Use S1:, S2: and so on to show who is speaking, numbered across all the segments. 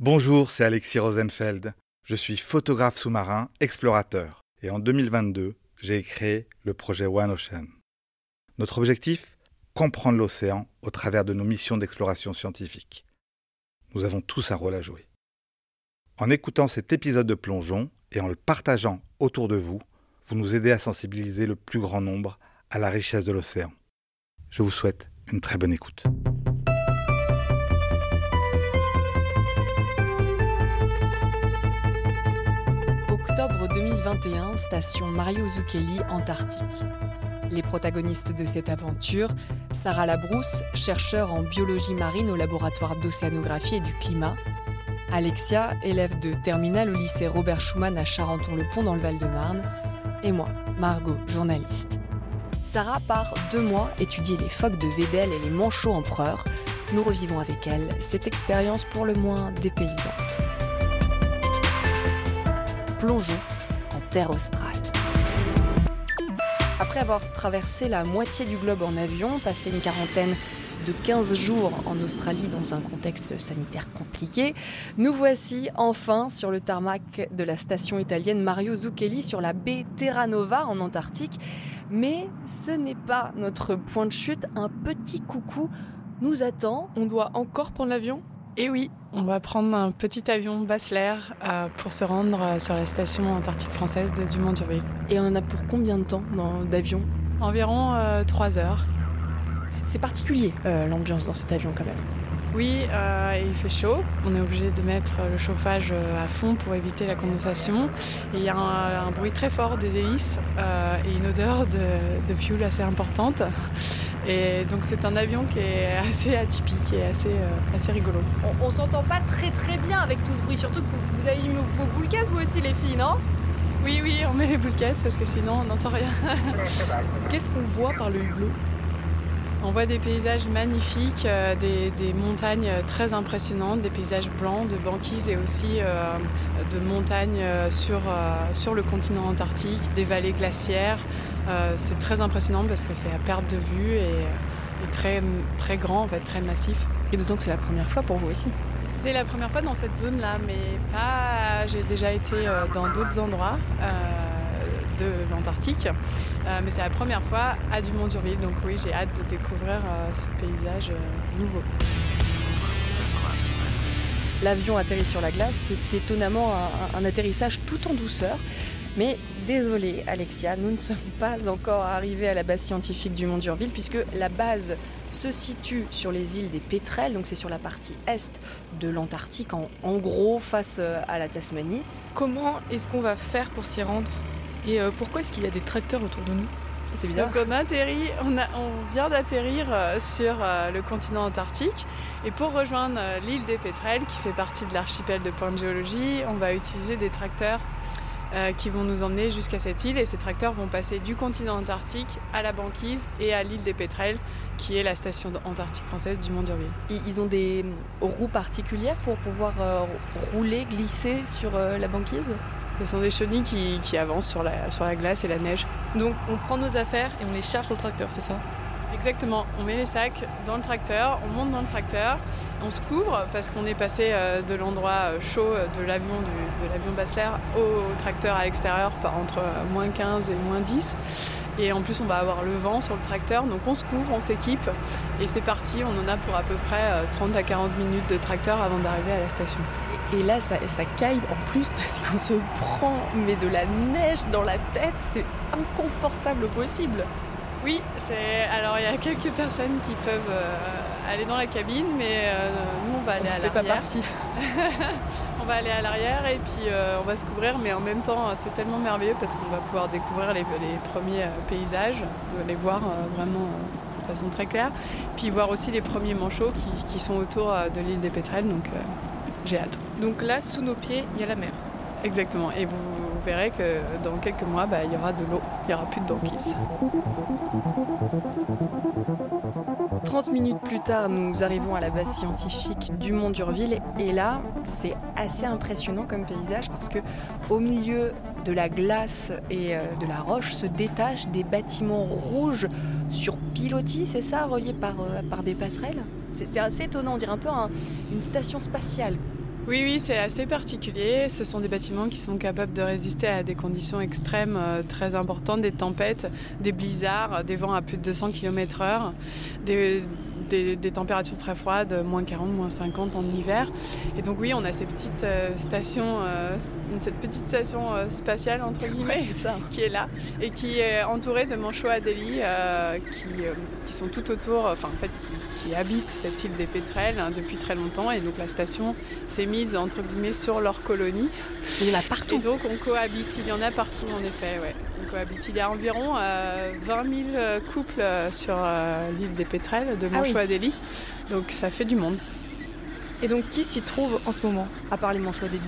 S1: Bonjour, c'est Alexis Rosenfeld. Je suis photographe sous-marin, explorateur. Et en 2022, j'ai créé le projet One Ocean. Notre objectif Comprendre l'océan au travers de nos missions d'exploration scientifique. Nous avons tous un rôle à jouer. En écoutant cet épisode de plongeon et en le partageant autour de vous, vous nous aidez à sensibiliser le plus grand nombre à la richesse de l'océan. Je vous souhaite une très bonne écoute.
S2: Octobre 2021, station Mario Zucchelli, Antarctique. Les protagonistes de cette aventure, Sarah Labrousse, chercheur en biologie marine au laboratoire d'océanographie et du climat, Alexia, élève de terminale au lycée Robert Schumann à Charenton-le-Pont dans le Val-de-Marne, et moi, Margot, journaliste. Sarah part deux mois étudier les phoques de Weddell et les manchots empereurs. Nous revivons avec elle cette expérience pour le moins dépaysante. Plongeons en terre australe. Après avoir traversé la moitié du globe en avion, passé une quarantaine de 15 jours en Australie dans un contexte sanitaire compliqué, nous voici enfin sur le tarmac de la station italienne Mario Zucchelli sur la baie Terra Nova en Antarctique. Mais ce n'est pas notre point de chute, un petit coucou nous attend.
S3: On doit encore prendre l'avion?
S4: Eh oui, on va prendre un petit avion Basler euh, pour se rendre euh, sur la station antarctique française de Dumont-Durville.
S2: Et on en a pour combien de temps dans- d'avion?
S4: Environ 3 heures.
S2: C'est particulier euh, l'ambiance dans cet avion quand même.
S4: Oui, euh, il fait chaud. On est obligé de mettre le chauffage euh, à fond pour éviter la condensation. Et il y a un, un bruit très fort des hélices euh, et une odeur de, de fuel assez importante. Et donc c'est un avion qui est assez atypique et assez, euh, assez rigolo.
S3: On, on s'entend pas très très bien avec tout ce bruit, surtout que vous, vous avez mis vos boules casse vous aussi les filles, non?
S4: Oui, oui, on met les boules caisses parce que sinon on n'entend rien.
S3: Qu'est-ce qu'on voit par le hublot?
S4: On voit des paysages magnifiques, euh, des, des montagnes très impressionnantes, des paysages blancs de banquises et aussi euh, de montagnes sur, euh, sur le continent antarctique, des vallées glaciaires. Euh, c'est très impressionnant parce que c'est à perte de vue et, et très, très grand, en fait, très massif.
S2: Et d'autant que c'est la première fois pour vous aussi.
S4: C'est la première fois dans cette zone-là, mais pas. J'ai déjà été euh, dans d'autres endroits euh, de l'Antarctique, Euh, mais c'est la première fois à Dumont-Durville. Donc oui, j'ai hâte de découvrir euh, ce paysage euh, nouveau.
S2: L'avion atterrit sur la glace, c'est étonnamment un, un atterrissage tout en douceur. Mais désolé Alexia, nous ne sommes pas encore arrivés à la base scientifique du Mont d'Urville puisque la base se situe sur les îles des Pétrels, donc c'est sur la partie est de l'Antarctique, en, en gros face euh, à la Tasmanie.
S3: Comment est-ce qu'on va faire pour s'y rendre? Et euh, pourquoi est-ce qu'il y a des tracteurs autour de nous?
S2: C'est bizarre.
S4: Donc on atterrit, on, a- on vient d'atterrir euh, sur le continent antarctique. Et pour rejoindre l'île des Pétrels, qui fait partie de l'archipel de Point de Géologie, on va utiliser des tracteurs euh, qui vont nous emmener jusqu'à cette île. Et ces tracteurs vont passer du continent antarctique à la banquise et à l'île des Pétrels, qui est la station antarctique française du Mont d'Urville.
S2: Ils ils ont des roues particulières pour pouvoir euh, rouler, glisser sur euh, la banquise?
S4: Ce sont des chenilles qui, qui avancent sur la, sur la glace et la neige.
S3: Donc on prend nos affaires et on les charge au tracteur, c'est ça?
S4: Exactement, on met les sacs dans le tracteur, on monte dans le tracteur, on se couvre parce qu'on est passé euh, de l'endroit euh, chaud euh, de l'avion de l'avion Basler au tracteur à l'extérieur entre moins 15 et moins 10. Et en plus on va avoir le vent sur le tracteur, donc on se couvre, on s'équipe et c'est parti, on en a pour à peu près euh, 30 à 40 minutes de tracteur avant d'arriver à la station.
S2: Et là, ça, ça caille en plus parce qu'on se prend mais de la neige dans la tête, c'est inconfortable possible.
S4: Oui, c'est alors il y a quelques personnes qui peuvent euh, aller dans la cabine, mais euh, nous on va aller
S2: On
S4: à
S2: fait pas
S4: l'arrière.
S2: partie.
S4: On va aller à l'arrière et puis euh, on va se couvrir, mais en même temps c'est tellement merveilleux parce qu'on va pouvoir découvrir les, les premiers paysages, les voir vraiment de façon très claire, puis voir aussi les premiers manchots qui, qui sont autour de l'île des Pétrels, donc j'ai hâte.
S3: Donc là, sous nos pieds, il y a la mer.
S4: Exactement, et vous, vous verrez que dans quelques mois, bah, il y aura de l'eau, il n'y aura plus de banquise.
S2: 30 minutes plus tard, nous arrivons à la base scientifique du Mont d'Urville et là, c'est assez impressionnant comme paysage parce que au milieu de la glace et euh, de la roche se détachent des bâtiments rouges sur pilotis, c'est ça, reliés par, euh, des passerelles? C'est assez étonnant, on dirait un peu un- une station spatiale.
S4: Oui, oui, c'est assez particulier. Ce sont des bâtiments qui sont capables de résister à des conditions extrêmes euh, très importantes, des tempêtes, des blizzards, des vents à plus de 200 km/h, des, températures très froides, moins 40, moins 50 en hiver. Et donc oui, on a ces petites euh, stations, euh, cette petite station euh, spatiale entre guillemets, qui est là et qui est entourée de manchots adélie qui, qui, sont tout autour, enfin en fait qui, habitent cette île des pétrels hein, depuis très longtemps. Et donc la station s'est mise entre guillemets sur leur colonie.
S2: Il y en a partout.
S4: Et donc on cohabite, il y en a partout en effet, ouais. Il y a environ 20 euh, 000 couples euh, sur euh, l'île des Pétrels de Manchot Adélie. Donc ça fait du monde.
S3: Et donc qui s'y trouve en ce moment, à part les Manchot Adélie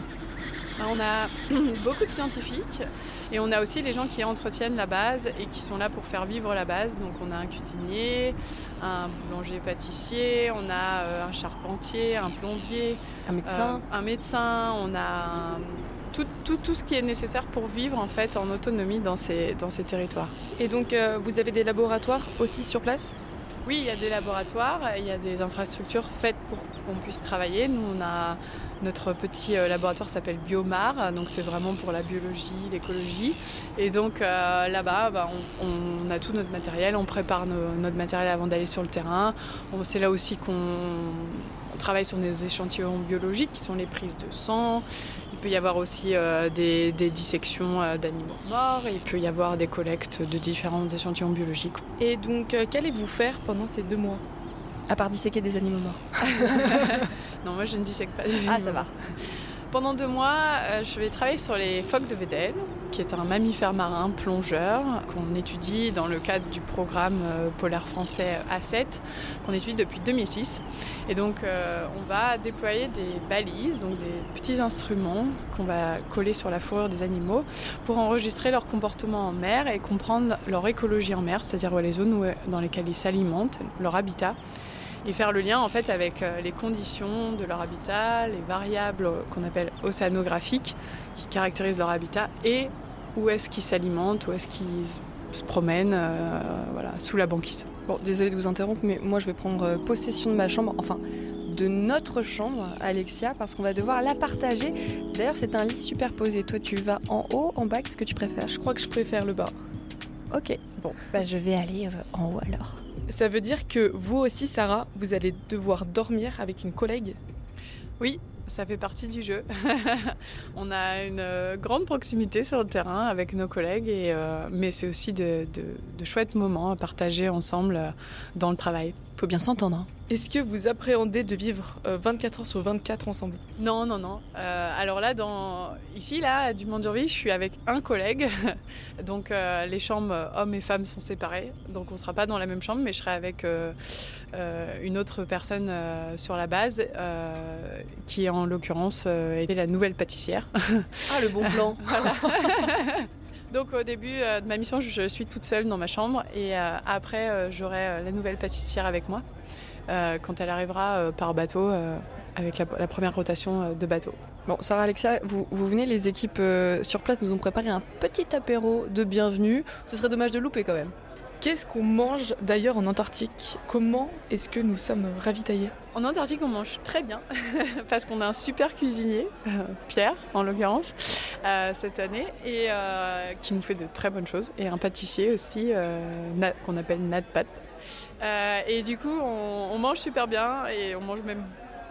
S4: bah, on a beaucoup de scientifiques et on a aussi les gens qui entretiennent la base et qui sont là pour faire vivre la base. Donc on a un cuisinier, un boulanger-pâtissier, on a un charpentier, un plombier,
S2: un médecin,
S4: un médecin, on a tout, tout, tout, ce qui est nécessaire pour vivre en fait en autonomie dans ces, dans ces territoires.
S3: Et donc euh, vous avez des laboratoires aussi sur place?
S4: Oui, il y a des laboratoires, il y a des infrastructures faites pour qu'on puisse travailler. Nous, on a notre petit euh, laboratoire s'appelle Biomar, donc c'est vraiment pour la biologie, l'écologie. Et donc euh, là-bas, bah, on, a tout notre matériel, on prépare notre matériel avant d'aller sur le terrain. C'est là aussi qu'on travaille sur des échantillons biologiques qui sont les prises de sang, peut y avoir aussi euh, des, dissections euh, d'animaux morts, il peut y avoir des collectes de différents échantillons biologiques.
S3: Et donc, euh, qu'allez-vous faire pendant ces deux mois?
S2: À part disséquer des animaux morts.
S4: non, moi je ne dissèque pas des
S2: animaux. Ah, ça va.
S4: Pendant deux mois, euh, je vais travailler sur les phoques de Vedel, qui est un mammifère marin plongeur qu'on étudie dans le cadre du programme euh, polaire français A7, qu'on étudie depuis 2006. Et donc, euh, on va déployer des balises, donc des petits instruments qu'on va coller sur la fourrure des animaux pour enregistrer leur comportement en mer et comprendre leur écologie en mer, c'est-à-dire les zones dans lesquelles ils s'alimentent, leur habitat et faire le lien en fait avec euh, les conditions de leur habitat, les variables qu'on appelle océanographiques qui caractérisent leur habitat et où est-ce qu'ils s'alimentent, où est-ce qu'ils se promènent euh, voilà, sous la banquise.
S2: Bon, désolé de vous interrompre, mais moi je vais prendre euh, possession de ma chambre, enfin de notre chambre, Alexia, parce qu'on va devoir la partager. D'ailleurs, c'est un lit superposé. Toi, tu vas en haut, en bas, qu'est-ce que tu préfères?
S3: Je crois que je préfère le bas.
S2: Ok, bon, bah je vais aller en haut alors.
S3: Ça veut dire que vous aussi, Sarah, vous allez devoir dormir avec une collègue
S4: Oui, ça fait partie du jeu. on a une euh, grande proximité sur le terrain avec nos collègues, euh, mais c'est aussi de, chouettes moments à partager ensemble euh, dans le travail.
S2: Faut bien s'entendre. Hein.
S3: Est-ce que vous appréhendez de vivre 24 heures sur 24 ensemble?
S4: Non, non, non. alors là, dans... ici, là, à Dumont-Durville, je suis avec un collègue. donc les chambres hommes et femmes sont séparées. Donc on ne sera pas dans la même chambre, mais je serai avec une autre personne sur la base qui est en en l'occurrence euh, était la nouvelle pâtissière.
S2: Ah, le bon plan
S4: Donc au début euh, de ma mission, je suis toute seule dans ma chambre et euh, après, j'aurai la nouvelle pâtissière avec moi quand elle arrivera par bateau avec la, première rotation de bateau.
S2: Bon, Sarah Alexia, vous venez, les équipes sur place nous ont préparé un petit apéro de bienvenue. Ce serait dommage de louper quand même.
S3: Qu'est-ce qu'on mange d'ailleurs en Antarctique? Comment est-ce que nous sommes ravitaillés?
S4: En Antarctique, on mange très bien parce qu'on a un super cuisinier, euh, Pierre en l'occurrence, euh, cette année, et euh, qui nous fait de très bonnes choses, et un pâtissier aussi qu'on appelle Nat Pat. et du coup, on, mange super bien et on mange même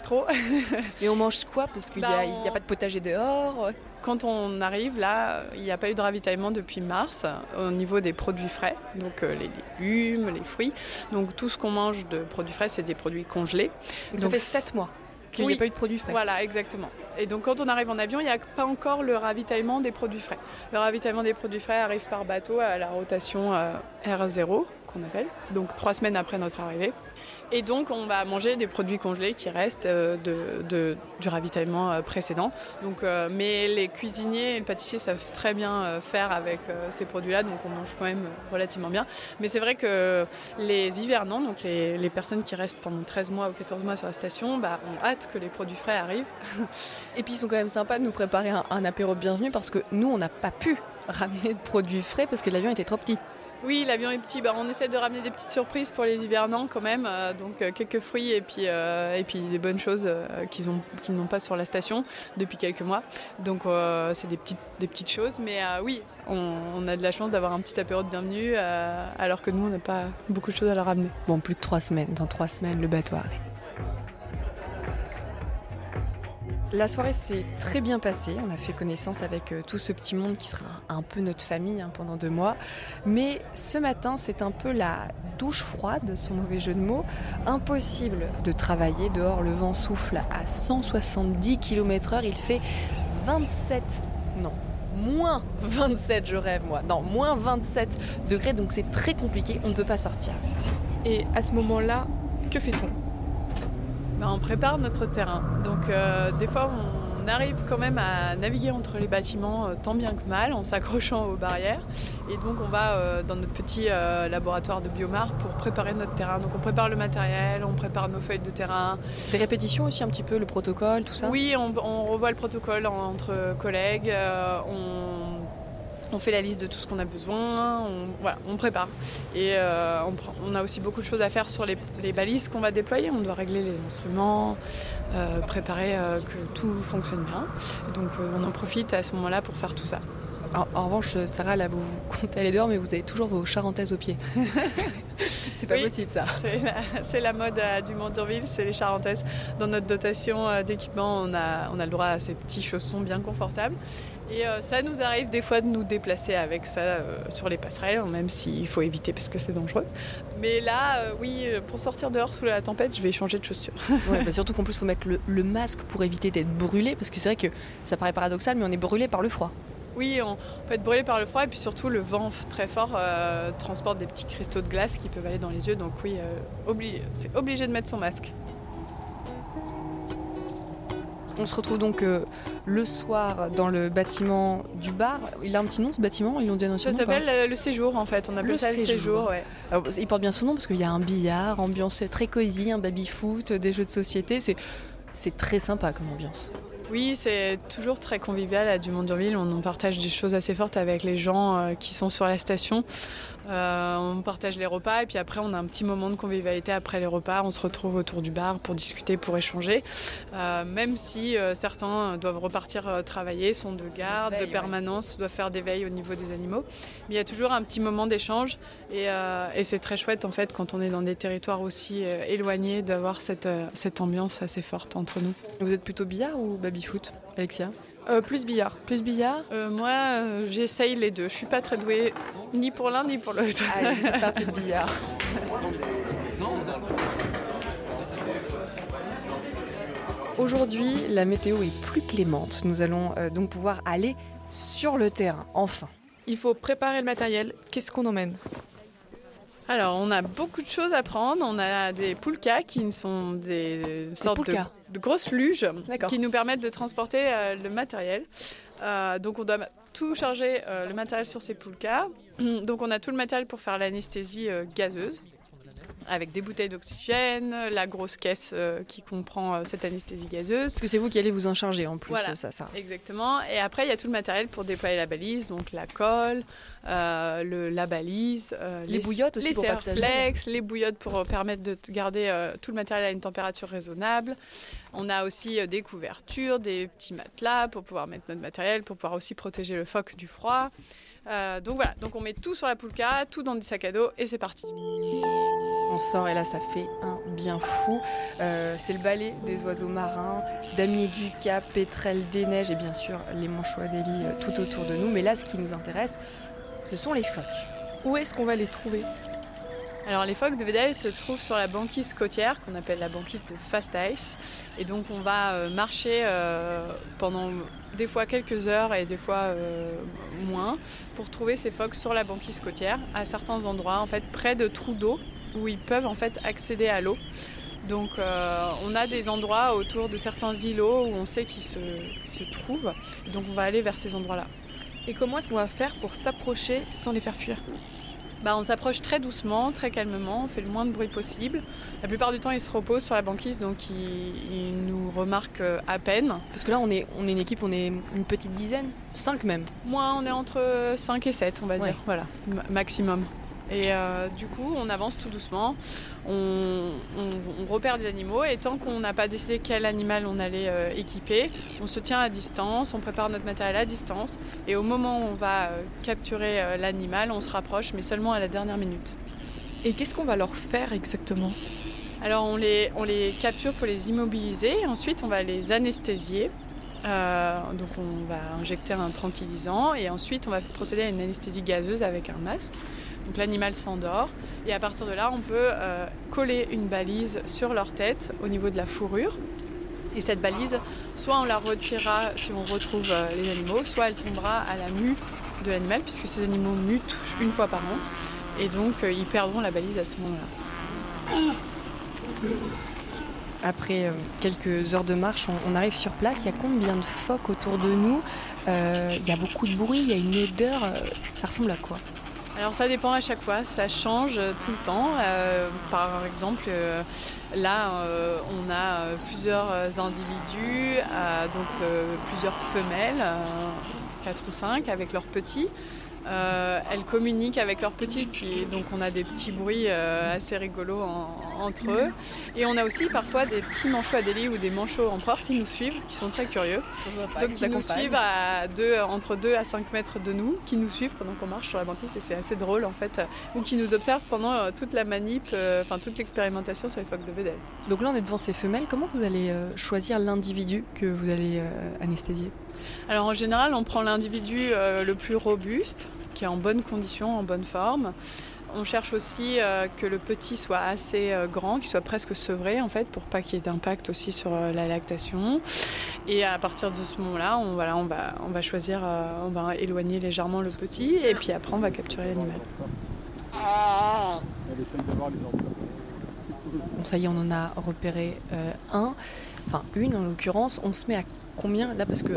S4: trop.
S2: et on mange quoi? Parce qu'il n'y a, bah, a, pas de potager dehors
S4: quand on arrive là, il n'y a pas eu de ravitaillement depuis mars au niveau des produits frais, donc euh, les légumes, les fruits. Donc tout ce qu'on mange de produits frais, c'est des produits congelés.
S2: Donc, ça fait 7 mois qu'il n'y a pas eu de produits frais.
S4: Voilà, exactement. Et donc quand on arrive en avion, il n'y a pas encore le ravitaillement des produits frais. Le ravitaillement des produits frais arrive par bateau à la rotation euh, R0 qu'on appelle, donc trois semaines après notre arrivée. Et donc, on va manger des produits congelés qui restent euh, de, du ravitaillement euh, précédent. Donc, euh, mais les cuisiniers et les pâtissiers savent très bien faire avec ces produits-là, donc on mange quand même relativement bien. Mais c'est vrai que les hivernants, donc les, personnes qui restent pendant 13 mois ou 14 mois sur la station, bah, ont hâte que les produits frais arrivent.
S2: et puis, ils sont quand même sympas de nous préparer un, un apéro bienvenu parce que nous, on n'a pas pu ramener de produits frais parce que l'avion était trop petit.
S4: Oui, l'avion est petit. Bah, on essaie de ramener des petites surprises pour les hivernants quand même. Euh, donc euh, quelques fruits et puis, euh, et puis des bonnes choses qu'ils n'ont pas sur la station depuis quelques mois. Donc c'est des petites, des petites choses. Mais oui, on, a de la chance d'avoir un petit apéro de bienvenue alors que nous, on n'a pas beaucoup de choses à leur ramener.
S2: Bon, plus que trois semaines. Dans trois semaines, le bateau arrive. La soirée s'est très bien passée. On a fait connaissance avec euh, tout ce petit monde qui sera un peu notre famille hein, pendant deux mois. Mais ce matin, c'est un peu la douche froide, son mauvais jeu de mots. Impossible de travailler dehors. Le vent souffle à 170 km/h. Il fait 27. Non, moins 27, je rêve moi. Non, moins 27 degrés. Donc c'est très compliqué. On ne peut pas sortir.
S3: Et à ce moment-là, que fait-on?
S4: On prépare notre terrain. Donc euh, des fois on arrive quand même à naviguer entre les bâtiments euh, tant bien que mal en s'accrochant aux barrières. Et donc on va euh, dans notre petit laboratoire de biomar pour préparer notre terrain. Donc on prépare le matériel, on prépare nos feuilles de terrain.
S2: Des répétitions aussi un petit peu, le protocole, tout ça?
S4: Oui, on, on revoit le protocole entre collègues. on on fait la liste de tout ce qu'on a besoin, on, voilà, on prépare. Et euh, on, a aussi beaucoup de choses à faire sur les, balises qu'on va déployer. On doit régler les instruments, euh, préparer euh, que tout fonctionne bien. Donc on en profite à ce moment-là pour faire tout ça.
S2: En, revanche, Sarah, là, vous, comptez aller dehors, mais vous avez toujours vos charentaises aux pieds. c'est pas possible ça.
S4: C'est la, mode du Montourville, c'est les charentaises. Dans notre dotation d'équipement, on a, on a le droit à ces petits chaussons bien confortables. Et euh, ça nous arrive des fois de nous déplacer avec ça euh, sur les passerelles, même s'il faut éviter parce que c'est dangereux. Mais là, euh, oui, pour sortir dehors sous la tempête, je vais changer de chaussures.
S2: ouais, bah, surtout qu'en plus, il faut mettre le, masque pour éviter d'être brûlé, parce que c'est vrai que ça paraît paradoxal, mais on est brûlé par le froid.
S4: Oui, on peut être brûlé par le froid et puis surtout le vent très fort transporte des petits cristaux de glace qui peuvent aller dans les yeux. Donc oui, c'est obligé de mettre son masque.
S2: On se retrouve donc euh, le soir dans le bâtiment du bar. Il a un petit nom ce bâtiment? Ils ont
S4: donné Ça s'appelle euh, le séjour en fait. On appelle le ça séjour. le séjour.
S2: Alors, il porte bien son nom parce qu'il y a un billard, ambiance très cosy, un baby-foot, des jeux de société. C'est très sympa comme ambiance.
S4: Oui, c'est toujours très convivial à Dumont-Durville. On partage des choses assez fortes avec les gens euh, qui sont sur la station. Euh, on partage les repas et puis après on a un petit moment de convivialité après les repas. On se retrouve autour du bar pour discuter, pour échanger. Euh, même si certains doivent repartir travailler, sont de garde, de permanence, doivent faire des veilles au niveau des animaux. Mais il y a toujours un petit moment d'échange et, c'est très chouette en fait quand on est dans des territoires aussi éloignés d'avoir cette, cette ambiance assez forte entre nous.
S2: Vous êtes plutôt billard ou baby foot, Alexia?
S3: Euh, plus billard.
S2: Plus billard
S4: euh, Moi, euh, j'essaye les deux. Je suis pas très douée ni pour l'un ni pour l'autre.
S2: Allez, ah, partie de billard. Aujourd'hui, la météo est plus clémente. Nous allons donc pouvoir aller sur le terrain, enfin.
S3: Il faut préparer le matériel. Qu'est-ce qu'on emmène?
S4: Alors, on a beaucoup de choses à prendre. On a des poulkas qui sont des sortes de, grosses luges qui nous permettent de transporter euh, le matériel. Euh, donc, on doit tout charger euh, le matériel sur ces poulkas. Donc, on a tout le matériel pour faire l'anesthésie gazeuse avec des bouteilles d'oxygène, la grosse caisse euh, qui comprend euh, cette anesthésie gazeuse.
S2: Parce que c'est vous qui allez vous en charger en plus,
S4: voilà,
S2: ça, ça.
S4: Exactement. Et après, il y a tout le matériel pour déployer la balise, donc la colle, euh, le, la balise,
S2: les, bouillottes aussi
S4: les
S2: pour
S4: flex, les bouillottes pour permettre de garder tout le matériel à une température raisonnable. On a aussi des couvertures, des petits matelas pour pouvoir mettre notre matériel, pour pouvoir aussi protéger le phoque du froid. Donc voilà, donc on met tout sur la poulka, tout dans des sacs à dos et c'est parti.
S2: On sort et là ça fait un bien fou. Euh, c'est le ballet des oiseaux marins, damiers du cap, pétrels des neiges et bien sûr les manchois d'Élie euh, tout autour de nous. Mais là ce qui nous intéresse, ce sont les phoques.
S3: Où est-ce qu'on va les trouver?
S4: Alors les phoques de Vedel se trouvent sur la banquise côtière qu'on appelle la banquise de Fast Ice et donc on va euh, marcher pendant des fois quelques heures et des fois moins pour trouver ces phoques sur la banquise côtière à certains endroits en fait près de trous d'eau où ils peuvent en fait accéder à l'eau. Donc euh, on a des endroits autour de certains îlots où on sait qu'ils se, trouvent. Donc on va aller vers ces endroits-là.
S3: Et comment est-ce qu'on va faire pour s'approcher sans les faire fuir?
S4: Bah, on s'approche très doucement, très calmement, on fait le moins de bruit possible. La plupart du temps, ils se reposent sur la banquise, donc ils, nous remarquent euh, à peine.
S2: Parce que là, on est, on est une équipe, on est une petite dizaine, cinq même.
S4: Moi, on est entre 5 et 7, on va dire, voilà, maximum. Et du coup, on avance tout doucement, on, repère des animaux et tant qu'on n'a pas décidé quel animal on allait équiper, on se tient à distance, on prépare notre matériel à distance et au moment où on va capturer l'animal, on se rapproche, mais seulement à la dernière minute.
S3: Et qu'est-ce qu'on va leur faire exactement?
S4: Alors on les, on les capture pour les immobiliser, ensuite on va les anesthésier. Euh, donc on va injecter un tranquillisant et ensuite on va procéder à une anesthésie gazeuse avec un masque. Donc l'animal s'endort et à partir de là on peut euh, coller une balise sur leur tête au niveau de la fourrure. Et cette balise, soit on la retirera si on retrouve euh, les animaux, soit elle tombera à la mue de l'animal puisque ces animaux mutent une fois par an et donc ils perdront la balise à ce moment-là.
S2: Après euh, quelques heures de marche, on, arrive sur place. Il y a combien de phoques autour de nous? Euh, Il y a beaucoup de bruit, il y a une odeur. Euh, ça ressemble à quoi?
S4: Alors ça dépend à chaque fois, ça change tout le temps. par exemple, là, on a plusieurs individus, donc plusieurs femelles, quatre ou cinq, avec leurs petits. Euh, elles communiquent avec leurs petits, donc on a des petits bruits euh, assez rigolos entre eux. Et on a aussi parfois des petits manchots Adélie ou des manchots empereurs qui nous suivent, qui sont très curieux. donc qui nous suivent à deux, entre 2 à 5 mètres de nous, qui nous suivent pendant qu'on marche sur la banquise et c'est assez drôle en fait. Ou qui nous observent pendant euh, toute la manip, enfin toute l'expérimentation sur les phoques de Vedel.
S2: Donc là on est devant ces femelles, comment vous allez choisir l'individu que vous allez anesthésier?
S4: Alors en général, on prend l'individu le plus robuste, qui est en bonne condition, en bonne forme. On cherche aussi euh, que le petit soit assez euh, grand, qu'il soit presque sevré en fait, pour pas qu'il y ait d'impact aussi sur euh, la lactation. Et à partir de ce moment-là, on va choisir, on va éloigner légèrement le petit et puis après on va capturer l'animal.
S2: Bon, ça y est, on en a repéré un, enfin une en l'occurrence. On se met à combien là Parce que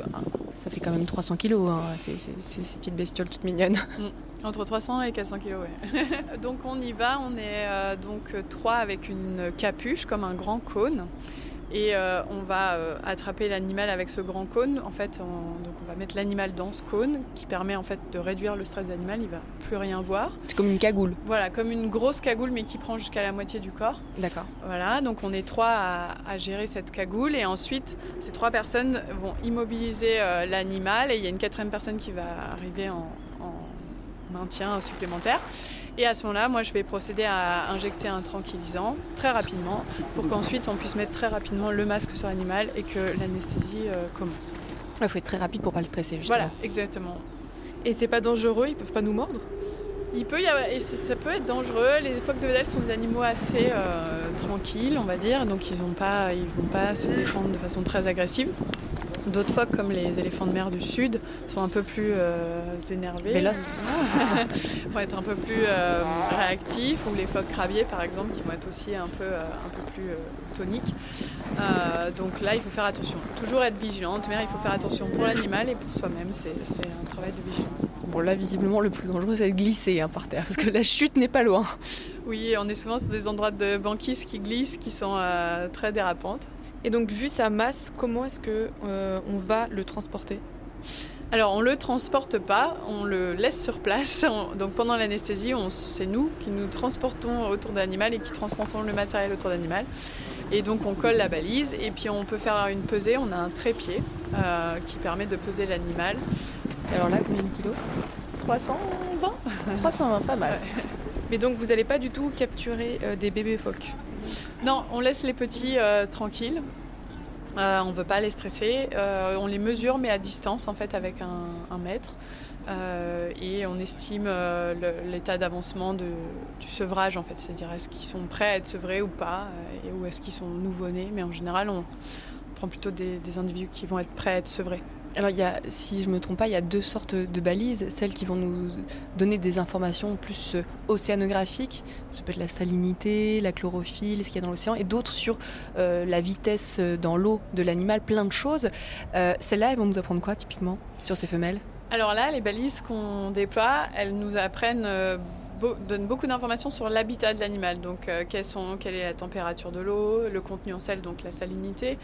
S2: ça fait quand même 300 kilos, hein. ces, petites bestioles toutes mignonnes.
S4: Mm. Entre 300 et 400 kilos, oui. donc on y va, on est euh, donc trois avec une capuche comme un grand cône. Et euh, on va euh, attraper l'animal avec ce grand cône. En fait, on, donc on va mettre l'animal dans ce cône qui permet en fait de réduire le stress de l'animal. Il va plus rien voir.
S2: C'est comme une cagoule.
S4: Voilà, comme une grosse cagoule mais qui prend jusqu'à la moitié du corps.
S2: D'accord.
S4: Voilà, donc on est trois à, gérer cette cagoule et ensuite ces trois personnes vont immobiliser euh, l'animal et il y a une quatrième personne qui va arriver en maintien supplémentaire. Et à ce moment-là, moi, je vais procéder à injecter un tranquillisant très rapidement pour qu'ensuite on puisse mettre très rapidement le masque sur l'animal et que l'anesthésie euh, commence.
S2: Il faut être très rapide pour pas le stresser, justement.
S4: Voilà, exactement.
S3: Et c'est pas dangereux Ils peuvent pas nous mordre?
S4: Il peut y avoir, et ça peut être dangereux. Les phoques de Vedel sont des animaux assez euh, tranquilles, on va dire, donc ils ne vont pas se défendre de façon très agressive. D'autres phoques, comme les éléphants de mer du sud, sont un peu plus euh, énervés.
S2: Véloces.
S4: vont être un peu plus euh, réactifs. Ou les phoques crabiers, par exemple, qui vont être aussi un peu, euh, un peu plus toniques. donc là, il faut faire attention. Toujours être vigilant. Mais il faut faire attention pour l'animal et pour soi-même. C'est un travail de vigilance.
S2: Bon, là, visiblement, le plus dangereux, c'est de glisser hein, par terre, parce que la chute n'est pas loin.
S4: Oui, on est souvent sur des endroits de banquise qui glissent, qui sont très dérapantes.
S3: Et donc, vu sa masse, comment est-ce que euh, on va le transporter?
S4: Alors on le transporte pas, on le laisse sur place. donc pendant l'anesthésie, c'est nous qui nous transportons autour de l'animal et qui transportons le matériel autour de l'animal. Et donc on colle la balise et puis on peut faire une pesée. On a un trépied euh, qui permet de peser l'animal.
S2: Alors là, combien de kilos?
S4: 320
S2: 320, pas mal.
S3: Mais donc vous n'allez pas du tout capturer euh, des bébés phoques?
S4: Non, on laisse les petits euh, tranquilles. Euh, on ne veut pas les stresser. Euh, on les mesure, mais à distance, en fait, avec un, mètre. et on estime l'état d'avancement du sevrage, en fait. C'est-à-dire, est-ce qu'ils sont prêts à être sevrés ou pas, ou est-ce qu'ils sont nouveau-nés. Mais en général, on prend plutôt des individus qui vont être prêts à être sevrés.
S2: Alors, il y a, si je ne me trompe pas, il y a deux sortes de balises. Celles qui vont nous donner des informations plus euh, océanographiques, ça peut être la salinité, la chlorophylle, ce qu'il y a dans l'océan, et d'autres sur euh, la vitesse euh, dans l'eau de l'animal, plein de choses. Celles-là, elles vont nous apprendre quoi typiquement sur ces femelles?
S4: Alors là, les balises qu'on déploie, elles nous apprennent donne beaucoup d'informations sur l'habitat de l'animal. Donc, euh, quelle est la température de l'eau, le contenu en sel, donc la salinité,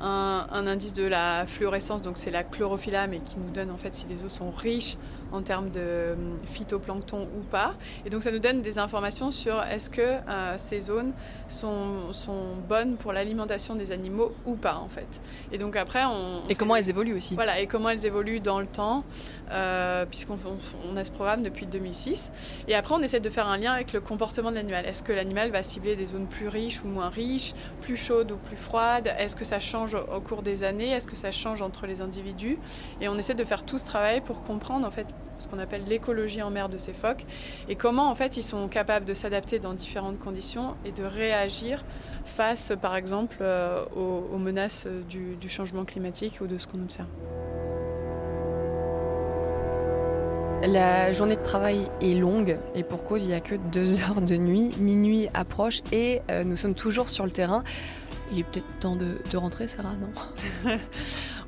S4: un, indice de la fluorescence, donc c'est la chlorophylle, mais qui nous donne en fait si les eaux sont riches en termes de hum, phytoplancton ou pas. Et donc, ça nous donne des informations sur est-ce que euh, ces zones sont, sont bonnes pour l'alimentation des animaux ou pas, en fait. Et donc, après, on.
S2: Et comment elles évoluent aussi.
S4: Voilà, et comment elles évoluent dans le temps, euh, puisqu'on on a ce programme depuis 2006. Et après, on essaie de faire un lien avec le comportement de l'animal. Est-ce que l'animal va cibler des zones plus riches ou moins riches, plus chaudes ou plus froides? Est-ce que ça change au cours des années? Est-ce que ça change entre les individus? Et on essaie de faire tout ce travail pour comprendre en fait ce qu'on appelle l'écologie en mer de ces phoques et comment en fait ils sont capables de s'adapter dans différentes conditions et de réagir face par exemple euh, aux, menaces du, du changement climatique ou de ce qu'on observe.
S2: La journée de travail est longue et pour cause, il n'y a que deux heures de nuit. Minuit approche et euh, nous sommes toujours sur le terrain. Il est peut-être temps de, de rentrer, Sarah, non?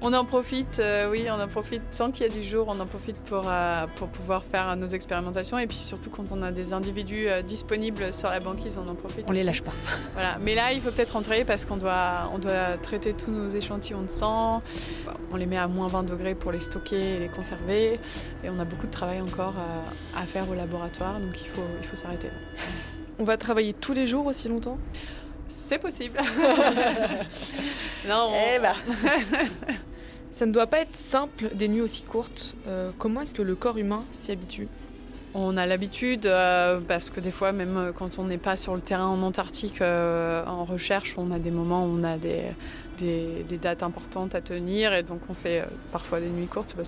S4: on en profite, euh, oui, on en profite tant qu'il y a du jour, on en profite pour, euh, pour pouvoir faire nos expérimentations et puis surtout quand on a des individus euh, disponibles sur la banquise, on en profite.
S2: On
S4: les
S2: lâche pas.
S4: Voilà, mais là il faut peut-être rentrer parce qu'on doit, on doit traiter tous nos échantillons de sang. On les met à moins 20 degrés pour les stocker et les conserver et on a beaucoup de travail encore à faire au laboratoire donc il faut, il faut s'arrêter.
S3: On va travailler tous les jours aussi longtemps?
S4: C'est possible.
S3: non, eh bah. Ça ne doit pas être simple des nuits aussi courtes. Euh, comment est-ce que le corps humain s'y habitue?
S4: On a l'habitude, euh, parce que des fois, même euh, quand on n'est pas sur le terrain en Antarctique en recherche, on a des moments où on a des, des, dates importantes à tenir et donc on fait parfois des nuits courtes. Bah,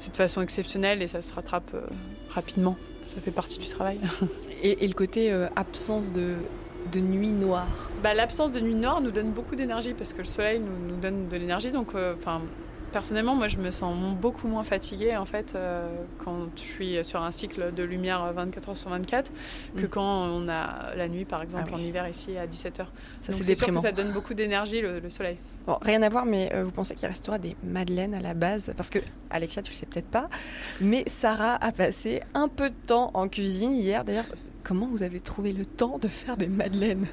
S4: c'est de façon exceptionnelle et ça se rattrape rapidement. Ça fait partie du travail.
S2: et, et le côté absence de, de nuit noire?
S4: Bah, L'absence de nuit noire nous donne beaucoup d'énergie parce que le soleil nous, nous donne de l'énergie. Donc, euh, enfin. Personnellement, moi, je me sens beaucoup moins fatiguée en fait euh, quand je suis sur un cycle de lumière 24 heures sur 24 que mm. quand on a la nuit, par exemple, ah en hiver ici à 17 heures.
S2: Ça, c'est déprimant.
S4: ça donne beaucoup d'énergie le, soleil.
S2: Bon, rien à voir, mais euh, vous pensez qu'il restera des madeleines à la base? Parce que, Alexia, tu le sais peut-être pas, mais Sarah a passé un peu de temps en cuisine hier. D'ailleurs, Comment vous avez trouvé le temps de faire des madeleines?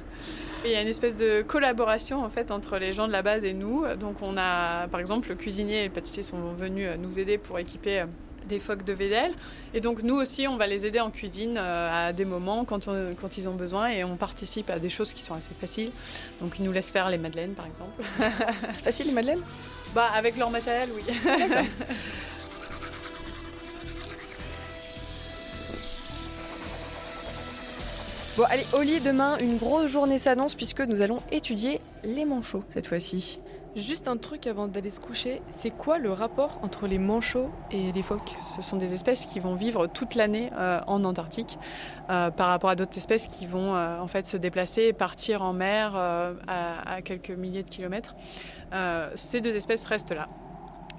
S4: Il y a une espèce de collaboration en fait entre les gens de la base et nous. Donc on a par exemple le cuisinier et le pâtissier sont venus euh, nous aider pour équiper euh, des phoques de Védel. Et donc nous aussi, on va les aider en cuisine euh, à des moments quand, quand ils ont besoin et on participe à des choses qui sont assez faciles. Donc ils nous laissent faire les madeleines par exemple.
S2: C'est facile les madeleines?
S4: Bah avec leur matériel, oui.
S2: Bon, allez, au lit, demain, une grosse journée s'annonce puisque nous allons étudier les manchots cette fois-ci.
S3: Juste un truc avant d'aller se coucher, c'est quoi le rapport entre les manchots et les phoques?
S4: Ce sont des espèces qui vont vivre toute l'année euh, en Antarctique euh, par rapport à d'autres espèces qui vont euh, en fait se déplacer et partir en mer à, quelques milliers de kilomètres. ces deux espèces restent là.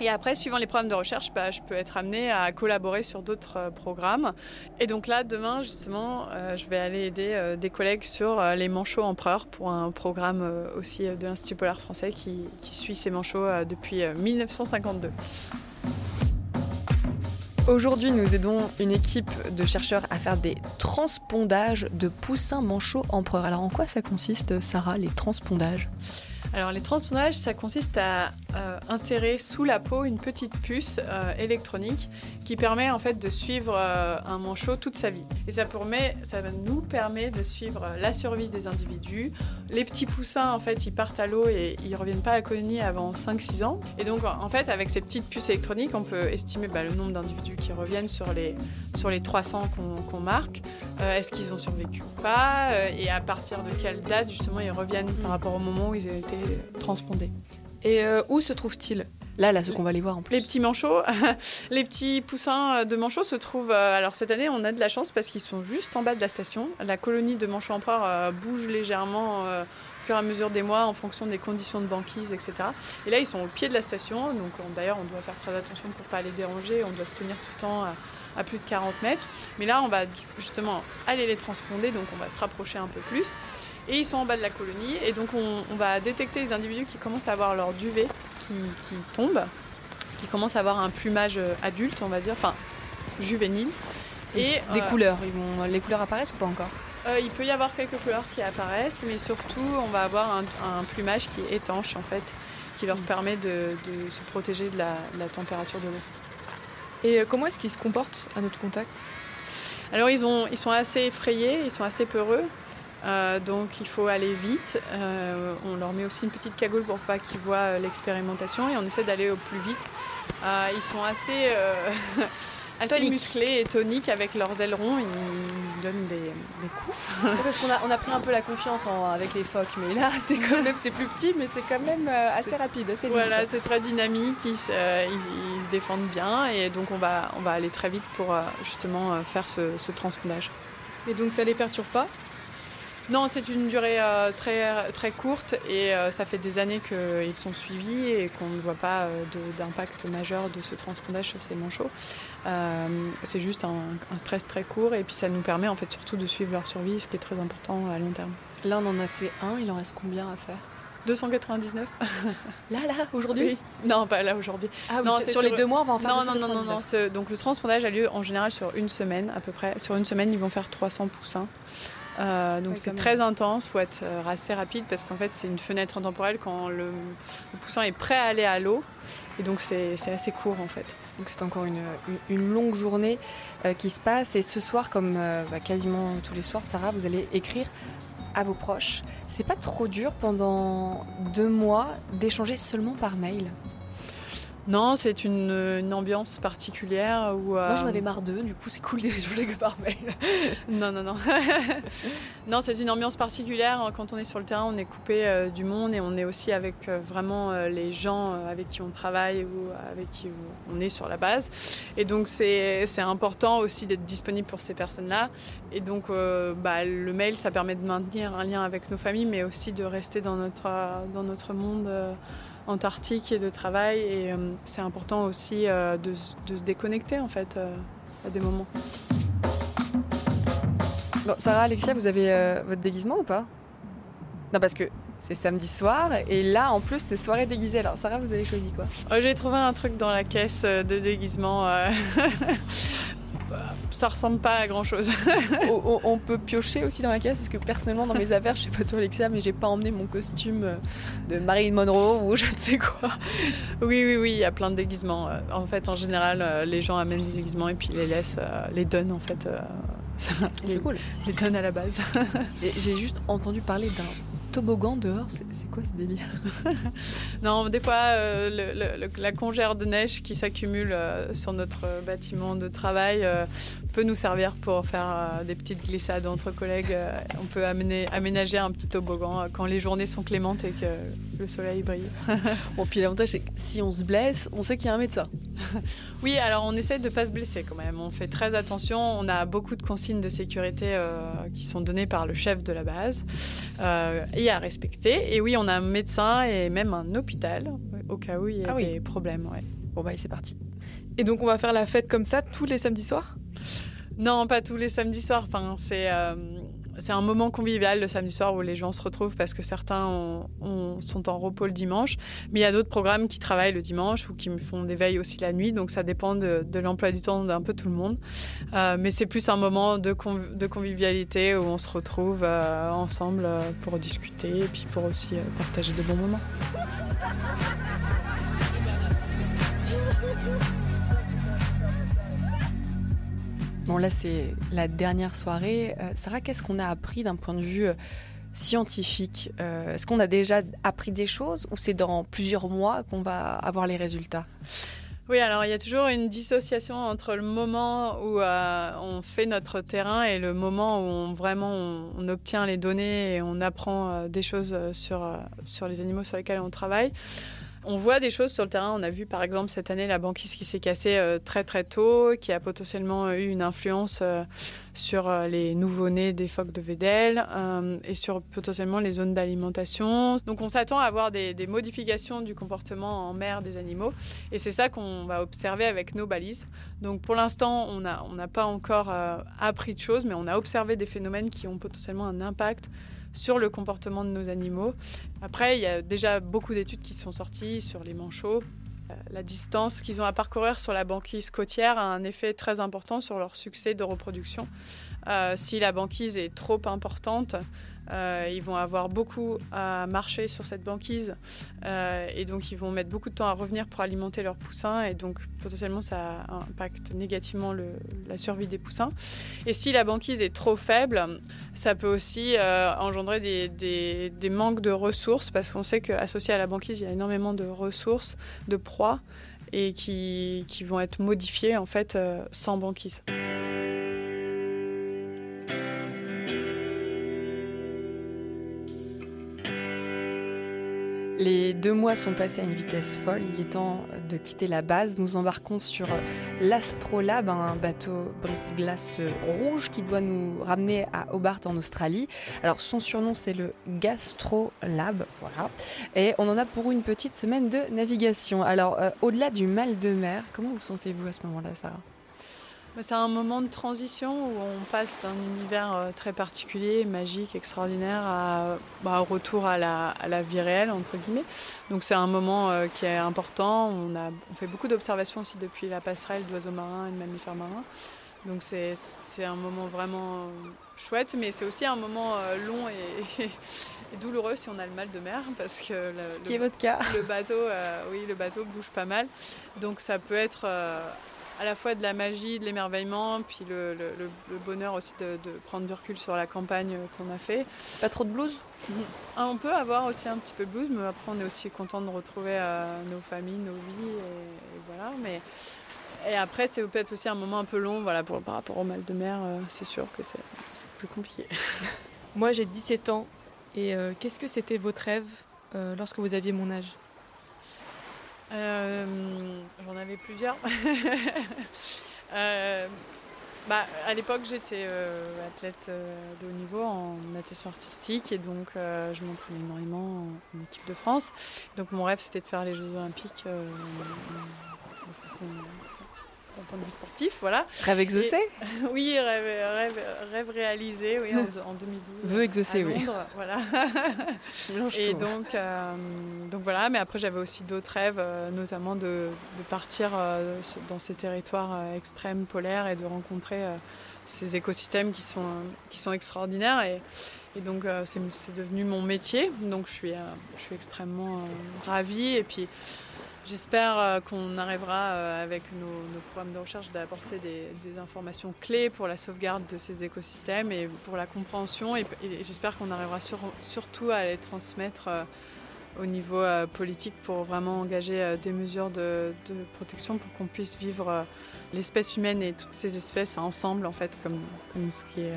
S4: Et après, suivant les programmes de recherche, bah, je peux être amenée à collaborer sur d'autres euh, programmes. Et donc là, demain, justement, euh, je vais aller aider euh, des collègues sur les manchots empereurs pour un programme aussi de l'Institut polaire français qui, qui suit ces manchots depuis 1952.
S2: Aujourd'hui, nous aidons une équipe de chercheurs à faire des transpondages de poussins manchots empereurs. Alors en quoi ça consiste, Sarah, les transpondages?
S4: Alors les transpondages, ça consiste à euh, insérer sous la peau une petite puce euh, électronique qui permet en fait de suivre euh, un manchot toute sa vie. Et ça, permet, ça nous permet de suivre la survie des individus. Les petits poussins en fait ils partent à l'eau et ils reviennent pas à la colonie avant 5-6 ans. Et donc en fait avec ces petites puces électroniques on peut estimer bah, le nombre d'individus qui reviennent sur les, sur les 300 qu'on marque. Est-ce qu'ils ont survécu ou pas? Et à partir de quelle date justement ils reviennent par rapport au moment où ils été transpondés.
S3: Et euh, où se trouve-t-il?
S2: Là, là, ce qu'on va aller voir en plus.
S4: Les petits manchots, les petits poussins de manchots se trouvent. Euh, alors cette année, on a de la chance parce qu'ils sont juste en bas de la station. La colonie de manchots empereurs euh, bouge légèrement au fur et à mesure des mois en fonction des conditions de banquise, etc. Et là, ils sont au pied de la station. Donc d'ailleurs, on doit faire très attention pour ne pas les déranger. On doit se tenir tout le temps à, plus de 40 mètres. Mais là, on va justement aller les transponder. Donc on va se rapprocher un peu plus et ils sont en bas de la colonie. Et donc on, va détecter les individus qui commencent à avoir leur duvet qui, qui, tombe, qui commencent à avoir un plumage adulte, on va dire, enfin juvénile.
S2: Et, des couleurs, ils vont, les couleurs apparaissent ou pas encore?
S4: Il peut y avoir quelques couleurs qui apparaissent, mais surtout on va avoir un, plumage qui est étanche en fait, qui leur mm. permet de, se protéger de la, température de l'eau.
S3: Et comment est-ce qu'ils se comportent à notre contact?
S4: Alors ils, ont, ils sont assez effrayés, ils sont assez peureux. Euh, donc il faut aller vite. Euh, on leur met aussi une petite cagoule pour pas qu'ils voient euh, l'expérimentation et on essaie d'aller au plus vite. ils sont assez, assez musclés et toniques avec leurs ailerons. Ils donnent des, coups.
S2: Parce qu'on a, on a pris un peu la confiance avec les phoques, mais là c'est quand même c'est plus petit, mais c'est quand même assez rapide, assez
S4: Voilà, c'est très dynamique. Ils, se défendent bien et donc on va, on va aller très vite pour justement faire ce, ce transpondage.
S3: Et donc ça les perturbe pas?
S4: Non, c'est une durée euh, très, très courte et euh, ça fait des années qu'ils sont suivis et qu'on ne voit pas euh, d'impact majeur de ce transpondage sur ces manchots. c'est juste un, stress très court et puis ça nous permet en fait surtout de suivre leur survie, ce qui est très important à long terme.
S2: Là, on en a fait un, il en reste combien à faire?
S4: 299.
S2: là, là, aujourd'hui?
S4: Non, pas là aujourd'hui.
S2: Ah oui, sur, les deux mois, on va en faire
S4: Non, non, non, non, non. Donc le transpondage a lieu en général sur une semaine à peu près. Sur une semaine, ils vont faire 300 poussins. Euh, donc c'est très intense, il faut être euh, assez rapide parce qu'en fait c'est une fenêtre temporelle quand le, poussin est prêt à aller à l'eau et donc c'est assez court en fait.
S2: Donc c'est encore une, une, longue journée euh, qui se passe et ce soir comme bah, quasiment tous les soirs Sarah vous allez écrire à vos proches. C'est pas trop dur pendant deux mois d'échanger seulement par mail?
S4: Non, c'est une, ambiance particulière où.
S2: Moi, j'en avais marre d'eux, du coup, c'est cool d'échanger que par mail.
S4: non, non, non. non, c'est une ambiance particulière. Quand on est sur le terrain, on est coupé euh, du monde et on est aussi avec euh, vraiment euh, les gens avec qui on travaille ou avec qui on est sur la base. Et donc, c'est important aussi d'être disponible pour ces personnes-là. Et donc, bah, le mail, ça permet de maintenir un lien avec nos familles, mais aussi de rester dans notre, dans notre monde antarctique et de travail. Et euh, c'est important aussi euh, de, se déconnecter en fait euh, à des moments.
S2: Bon, Sarah, Alexia, vous avez votre déguisement ou pas? Non, parce que c'est samedi soir et là en plus c'est soirée déguisée. Alors Sarah, vous avez choisi quoi?
S4: Oh, J'ai trouvé un truc dans la caisse de déguisement. ça ressemble pas à grand chose.
S2: on, peut piocher aussi dans la caisse parce que personnellement dans mes affaires, je sais pas toi Alexia, mais j'ai pas emmené mon costume euh, de Marilyn Monroe ou je ne sais quoi.
S4: Oui, oui, oui, il y a plein de déguisements. Euh, en fait, en général, euh, les gens amènent des déguisements et puis les laissent, les donnent en fait.
S2: C'est cool.
S4: Les donnent à la base.
S2: J'ai juste entendu parler d'un toboggan dehors, c'est quoi ce délire?
S4: Non, des fois, euh, la congère de neige qui s'accumule euh, sur notre bâtiment de travail euh, peut nous servir pour faire des petites glissades entre collègues. on peut aménager un petit toboggan quand les journées sont clémentes et que le soleil brille.
S2: bon, puis l'avantage, c'est que si on se blesse, on sait qu'il y a un médecin.
S4: oui, alors on essaie de ne pas se blesser quand même. On fait très attention. On a beaucoup de consignes de sécurité qui sont données par le chef de la base à respecter. Et oui, on a un médecin et même un hôpital au cas où il y a ah des problèmes. Ouais.
S2: Bon, bah, c'est parti.
S3: Et donc, on va faire la fête comme ça tous les samedis soirs?
S4: Non, pas tous les samedis soirs. Enfin, c'est. Euh, c'est un moment convivial le samedi soir où les gens se retrouvent parce que certains sont en repos le dimanche, mais il y a d'autres programmes qui travaillent le dimanche ou qui me font des veilles aussi la nuit, donc ça dépend de, l'emploi du temps d'un peu tout le monde. Euh, mais c'est plus un moment de, convivialité où on se retrouve euh, ensemble pour discuter et puis pour aussi partager de bons moments.
S2: Bon, là, c'est la dernière soirée. Euh, Sarah, qu'est-ce qu'on a appris d'un point de vue euh, scientifique euh, Est-ce qu'on a déjà appris des choses ou c'est dans plusieurs mois qu'on va avoir les résultats?
S4: Oui, alors il y a toujours une dissociation entre le moment où on fait notre terrain et le moment où on, vraiment on, obtient les données et on apprend des choses sur, sur les animaux sur lesquels on travaille on voit des choses sur le terrain. On a vu par exemple cette année la banquise qui s'est cassée euh, très très tôt, qui a potentiellement eu une influence euh, sur euh, les nouveau-nés des phoques de Vedel et sur potentiellement les zones d'alimentation. Donc on s'attend à avoir des, modifications du comportement en mer des animaux et c'est ça qu'on va observer avec nos balises. Donc pour l'instant on n'a pas encore appris de choses, mais on a observé des phénomènes qui ont potentiellement un impact sur le comportement de nos animaux. Après, il y a déjà beaucoup d'études qui sont sorties sur les manchots La distance qu'ils ont à parcourir sur la banquise côtière a un effet très important sur leur succès de reproduction. Euh, si la banquise est trop importante, euh, ils vont avoir beaucoup à marcher sur cette banquise euh, et donc ils vont mettre beaucoup de temps à revenir pour alimenter leurs poussins et donc potentiellement ça impacte négativement la survie des poussins. Et si la banquise est trop faible, ça peut aussi euh, engendrer des, manques de ressources parce qu'on sait qu'associé à la banquise, il y a énormément de ressources, de proies et qui, qui vont être modifiées en fait sans banquise.
S2: Les deux mois sont passés à une vitesse folle. Il est temps de quitter la base. Nous embarquons sur l'Astrolabe, un bateau brise-glace rouge qui doit nous ramener à Hobart en Australie. Alors son surnom c'est le Gastrolab, voilà. Et on en a pour une petite semaine de navigation. Alors euh, au-delà du mal de mer, comment vous sentez-vous à ce moment-là, Sarah?
S4: C'est un moment de transition où on passe d'un univers euh, très particulier, magique, extraordinaire, à, bah, au retour à la, vie réelle, entre guillemets. Donc c'est un moment euh, qui est important. On, a, on fait beaucoup d'observations aussi depuis la passerelle d'oiseaux marins et de mammifères marins. Donc c'est un moment vraiment chouette, mais c'est aussi un moment euh, long et, douloureux si on a le mal de mer, parce que
S2: le, Ce qui est votre cas.
S4: le bateau, oui, le bateau bouge pas mal. Donc ça peut être à la fois de la magie, de l'émerveillement, puis le, bonheur aussi de, prendre du recul sur la campagne qu'on a fait.
S2: Pas trop de blues?
S4: Ah, On peut avoir aussi un petit peu de blues, mais après on est aussi content de retrouver euh, nos familles, nos vies, et, voilà. Mais et après c'est peut-être aussi un moment un peu long, voilà, par rapport au mal de mer, euh, c'est sûr que c'est plus compliqué.
S3: Moi j'ai 17 ans, et euh, qu'est-ce que c'était votre rêve lorsque vous aviez mon âge?
S4: Euh, j'en avais plusieurs. Euh, bah, à l'époque, j'étais euh, athlète de haut niveau en natation artistique et donc je m'entraînais énormément en, équipe de France. Donc mon rêve, c'était de faire les Jeux Olympiques de façon d'un point de vue sportif, voilà.
S2: Rêve exaucé?
S4: Oui, rêve, rêve, réalisé, oui, en, 2012.
S2: Vœu exaucé, oui.
S4: Voilà. Et donc, euh, donc voilà, mais après j'avais aussi d'autres rêves, euh, notamment de, partir euh, dans ces territoires extrêmes, polaires, et de rencontrer ces écosystèmes qui sont, qui sont extraordinaires. Et, et donc c'est devenu mon métier, donc je suis, je suis extrêmement ravie. Et puis J'espère euh, qu'on arrivera euh, avec nos, programmes de recherche d'apporter des, informations clés pour la sauvegarde de ces écosystèmes et pour la compréhension. Et, j'espère qu'on arrivera surtout à les transmettre euh, au niveau politique pour vraiment engager des mesures de, protection pour qu'on puisse vivre l'espèce humaine et toutes ces espèces ensemble, en fait, comme, comme ce qui est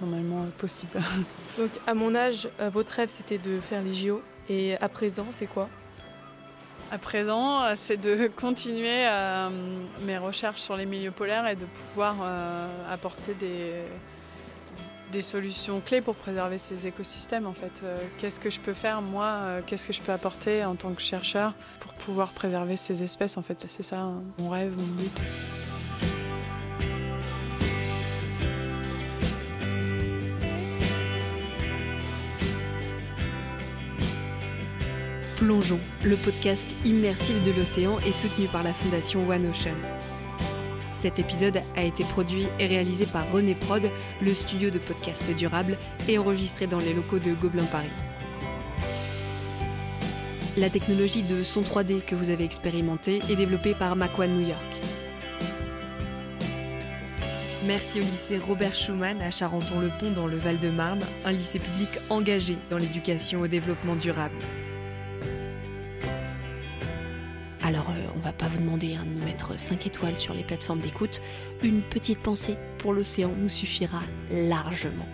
S4: normalement possible.
S3: Donc, à mon âge, votre rêve c'était de faire les JO. Et à présent, c'est quoi?
S4: À présent, euh, c'est de continuer euh, mes recherches sur les milieux polaires et de pouvoir euh, apporter des, des solutions clés pour préserver ces écosystèmes. En fait, qu'est-ce que je peux faire moi Qu'est-ce que je peux apporter en tant que chercheur pour pouvoir préserver ces espèces En fait, c'est ça hein, mon rêve, mon but.
S2: Plongeons, le podcast immersif de l'océan est soutenu par la fondation One Ocean. Cet épisode a été produit et réalisé par René Prod, le studio de podcast durable, et enregistré dans les locaux de Gobelin Paris. La technologie de son 3D que vous avez expérimentée est développée par Macwan New York. Merci au lycée Robert Schumann à Charenton-le-Pont dans le Val-de-Marne, un lycée public engagé dans l'éducation au développement durable. Alors, on euh, on va pas vous demander hein, de nous mettre 5 étoiles sur les plateformes d'écoute. Une petite pensée pour l'océan nous suffira largement.